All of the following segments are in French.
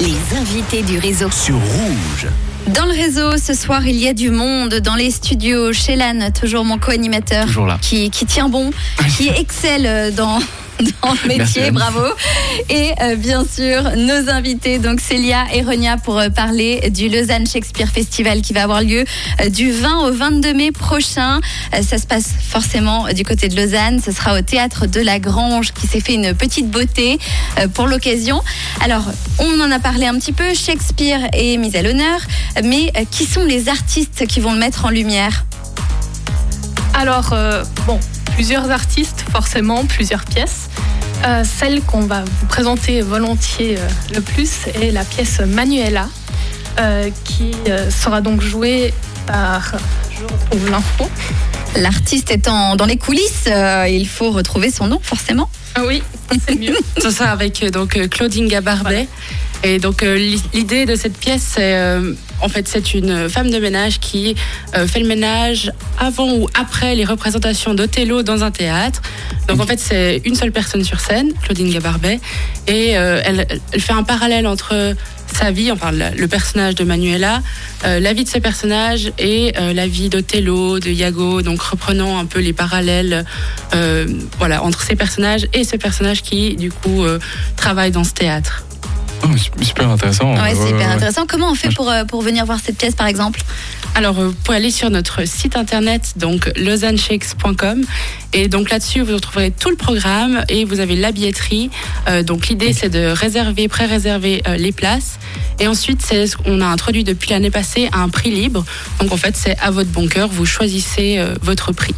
Les invités du réseau. sur Rouge. Dans le réseau, ce soir, il y a du monde dans les studios. Shelan, toujours mon co-animateur, Toujours là. qui, qui tient bon, qui excelle dans, dans le métier, bravo. Et euh, bien sûr, nos invités, donc Célia et Renia, pour euh, parler du Lausanne Shakespeare Festival qui va avoir lieu euh, du 20 au 22 mai prochain. Euh, Ça se passe forcément du côté de Lausanne. Ce sera au théâtre de la Grange qui s'est fait une petite beauté euh, pour l'occasion. Alors, on en a parlé un petit peu. Shakespeare est mis à l'honneur, mais euh, qui sont les artistes qui vont le mettre en lumière? Alors, euh, bon, plusieurs artistes, forcément, plusieurs pièces. Euh, celle qu'on va vous présenter volontiers euh, le plus est la pièce Manuela, euh, qui sera donc jouée par. Je retrouve l'info. L'artiste étant dans les coulisses, euh, il faut retrouver son nom, forcément. Ah oui, c'est mieux. C'est ça, avec euh, donc euh, Claudine Gabarbet. Et donc euh, l'i- l'idée de cette pièce, c'est euh, en fait c'est une femme de ménage qui euh, fait le ménage avant ou après les représentations d'Othello dans un théâtre. Donc en fait c'est une seule personne sur scène, Claudine Gabarbet, et euh, elle, elle fait un parallèle entre sa vie, enfin le le personnage de Manuela, euh, la vie de ce personnage et euh, la vie d'Othello, de Iago, donc reprenant un peu les parallèles euh, voilà, entre ces personnages et ce personnage qui du coup euh, travaille dans ce théâtre. Oh, su- super intéressant. Ouais, c'est hyper intéressant. Comment on fait pour, pour venir voir cette pièce, par exemple? Alors, vous pouvez aller sur notre site internet, donc lausanneshakes.com. Et donc là-dessus, vous retrouverez tout le programme et vous avez la billetterie. Euh, donc l'idée, c'est de réserver, pré-réserver euh, les places. Et ensuite, c'est ce qu'on a introduit depuis l'année passée un prix libre. Donc en fait, c'est à votre bon cœur, vous choisissez euh, votre prix.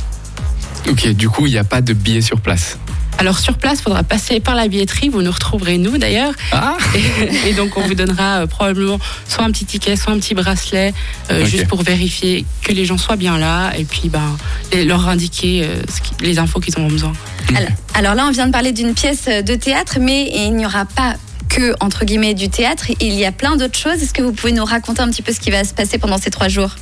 Ok, du coup, il n'y a pas de billets sur place. Alors sur place, il faudra passer par la billetterie. Vous nous retrouverez nous d'ailleurs. Ah Et, et donc on vous donnera euh, probablement soit un petit ticket, soit un petit bracelet, euh, juste pour vérifier que les gens soient bien là et puis ben, et leur indiquer euh, ce qui- les infos qu'ils ont besoin. alors, alors là, on vient de parler d'une pièce de théâtre, mais il n'y aura pas que, entre guillemets, du théâtre. Il y a plein d'autres choses. Est-ce que vous pouvez nous raconter un petit peu ce qui va se passer pendant ces trois jours?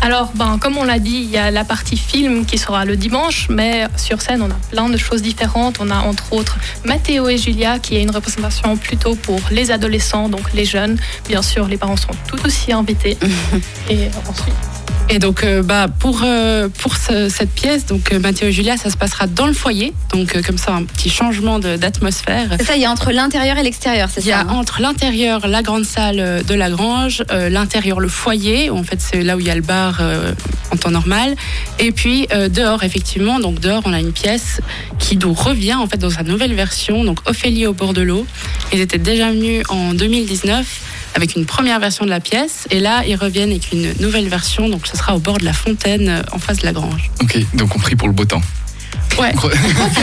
Alors, ben, comme on l'a dit, il y a la partie film qui sera le dimanche, mais sur scène, on a plein de choses différentes. On a entre autres Mathéo et Julia, qui est une représentation plutôt pour les adolescents, donc les jeunes. Bien sûr, les parents sont tout aussi invités. et ensuite, Et donc euh, bah, pour, euh, pour ce- cette pièce, donc euh, Mathieu et Julia, ça se passera dans le foyer, donc euh, comme ça un petit changement d'atmosphère. C'est ça, il y a entre l'intérieur et l'extérieur, c'est Il y ça a hein? entre l'intérieur, la grande salle de la grange, l'intérieur, le foyer, où en fait c'est là où il y a le bar euh, en temps normal, et puis euh, dehors effectivement. Donc dehors on a une pièce qui nous revient en fait dans sa nouvelle version, donc Ophélie au bord de l'eau. Ils étaient déjà venus en 2019 avec une première version de la pièce, et là ils reviennent avec une nouvelle version, donc ce sera au bord de la fontaine euh, en face de la grange. Ok, donc on prie pour le beau temps. Ouais. Je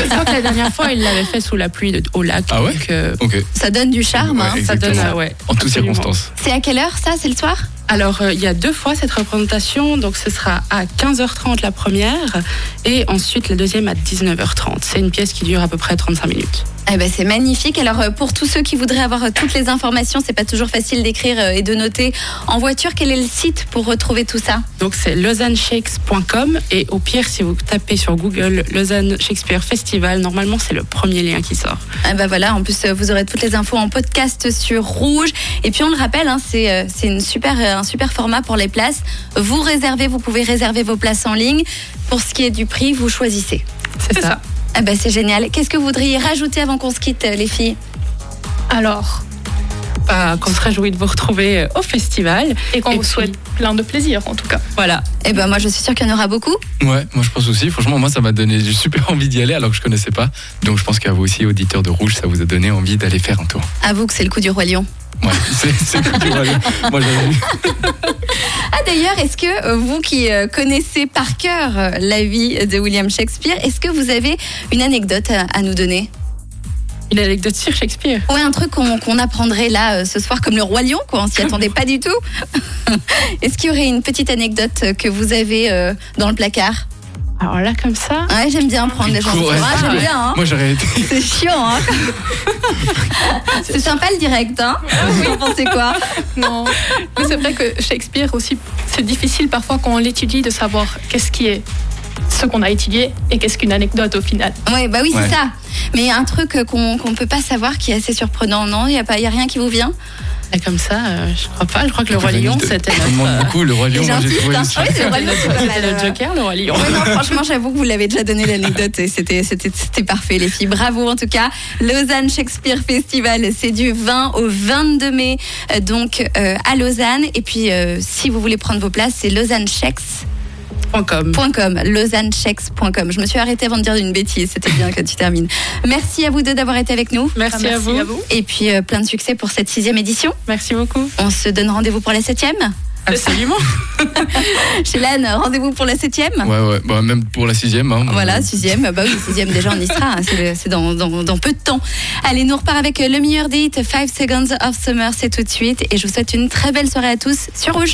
crois que la dernière fois il l'avait fait sous la pluie de- au lac. Ah ouais donc, euh, Ok, Ça donne du charme. Ouais, hein. ça donne Exactement. euh, ouais. en toutes circonstances. C'est à quelle heure ça C'est le soir? Alors, euh, il y a deux fois cette représentation. Donc, ce sera à 15h30 la première et ensuite la deuxième à 19h30. C'est une pièce qui dure à peu près 35 minutes. Eh ben, c'est magnifique. Alors euh, pour tous ceux qui voudraient avoir euh, toutes les informations, c'est pas toujours facile d'écrire euh, et de noter en voiture. Quel est le site pour retrouver tout ça? Donc, c'est lausanneshakes.com et au pire, si vous tapez sur Google Lausanne Shakespeare Festival, normalement, c'est le premier lien qui sort. Ah bah voilà, en plus vous aurez toutes les infos en podcast sur Rouge. Et puis on le rappelle, hein, c'est c'est une super, un super format pour les places. Vous réservez, vous pouvez réserver vos places en ligne. Pour ce qui est du prix, vous choisissez. C'est ça. Ah bah c'est génial. Qu'est-ce que vous voudriez rajouter avant qu'on se quitte, euh, les filles? Alors, Bah, qu'on se réjouit de vous retrouver euh, au festival. et qu'on Et vous puis- souhaite plein de plaisir, en tout cas. Voilà. Eh ben moi je suis sûre qu'il y en aura beaucoup. Ouais, moi je pense aussi. Franchement, moi ça m'a donné super envie d'y aller alors que je connaissais pas. Donc je pense qu'à vous aussi, auditeurs de Rouge, ça vous a donné envie d'aller faire un tour. Avoue que c'est le coup du roi lion. Ouais, c'est c'est cool du royaume. Moi j'avais vu. Ah d'ailleurs, est-ce que euh, vous qui euh, connaissez par cœur la vie de William Shakespeare, est-ce que vous avez une anecdote à nous donner? Une anecdote sur Shakespeare. Ouais, un truc qu'on apprendrait là euh, ce soir comme le roi lion, quoi. On s'y attendait pas du tout. est-ce qu'il y aurait une petite anecdote que vous avez euh, dans le placard? Alors là, comme ça. Ouais, j'aime bien prendre les gens. Cool, ouais. Ah, j'aime bien. Hein. Moi j'aurais été. C'est chiant. Hein. c'est sympa le direct. Hein. Vous en pensez quoi? Non, mais c'est vrai que Shakespeare aussi, c'est difficile parfois quand on l'étudie de savoir qu'est-ce qui est ce qu'on a étudié et qu'est-ce qu'une anecdote au final. Ouais, bah oui, Ouais. c'est ça. Mais un truc euh, qu'on qu'on peut pas savoir qui est assez surprenant, non Il y a pas, y a rien qui vous vient? Et comme ça, euh, je crois pas. Je crois que le Roi Lion, c'était Je demande notre. beaucoup le Roi Lion. Moi, j'ai trouvé. Oui, le Roi Lion, c'est pas mal, le euh. Joker, le Roi Lion. Ouais, non, franchement, j'avoue que vous l'avez déjà donné l'anecdote et c'était, c'était, c'était parfait, les filles. Bravo, en tout cas. Lausanne Shakespeare Festival, c'est du 20 au 22 mai, euh, donc, euh, à Lausanne. Et puis, euh, si vous voulez prendre vos places, c'est lausannechecks.com. Point com. lausannechecks.com. Je me suis arrêtée avant de dire une bêtise. C'était bien que tu termines. Merci à vous deux d'avoir été avec nous. Merci, à, vous. Et puis, euh, plein de succès pour cette sixième édition. Merci beaucoup. On se donne rendez-vous pour la septième. Absolument. Chélan, rendez-vous pour la septième. Ouais, ouais. Bah, même pour la sixième. hein. Voilà, sixième. Bah oui, sixième déjà, on y sera. hein. C'est c'est dans, dans, dans peu de temps. Allez, nous repart avec le meilleur des hits, 5 Seconds of Summer, c'est tout de suite. Et je vous souhaite une très belle soirée à tous sur Rouge.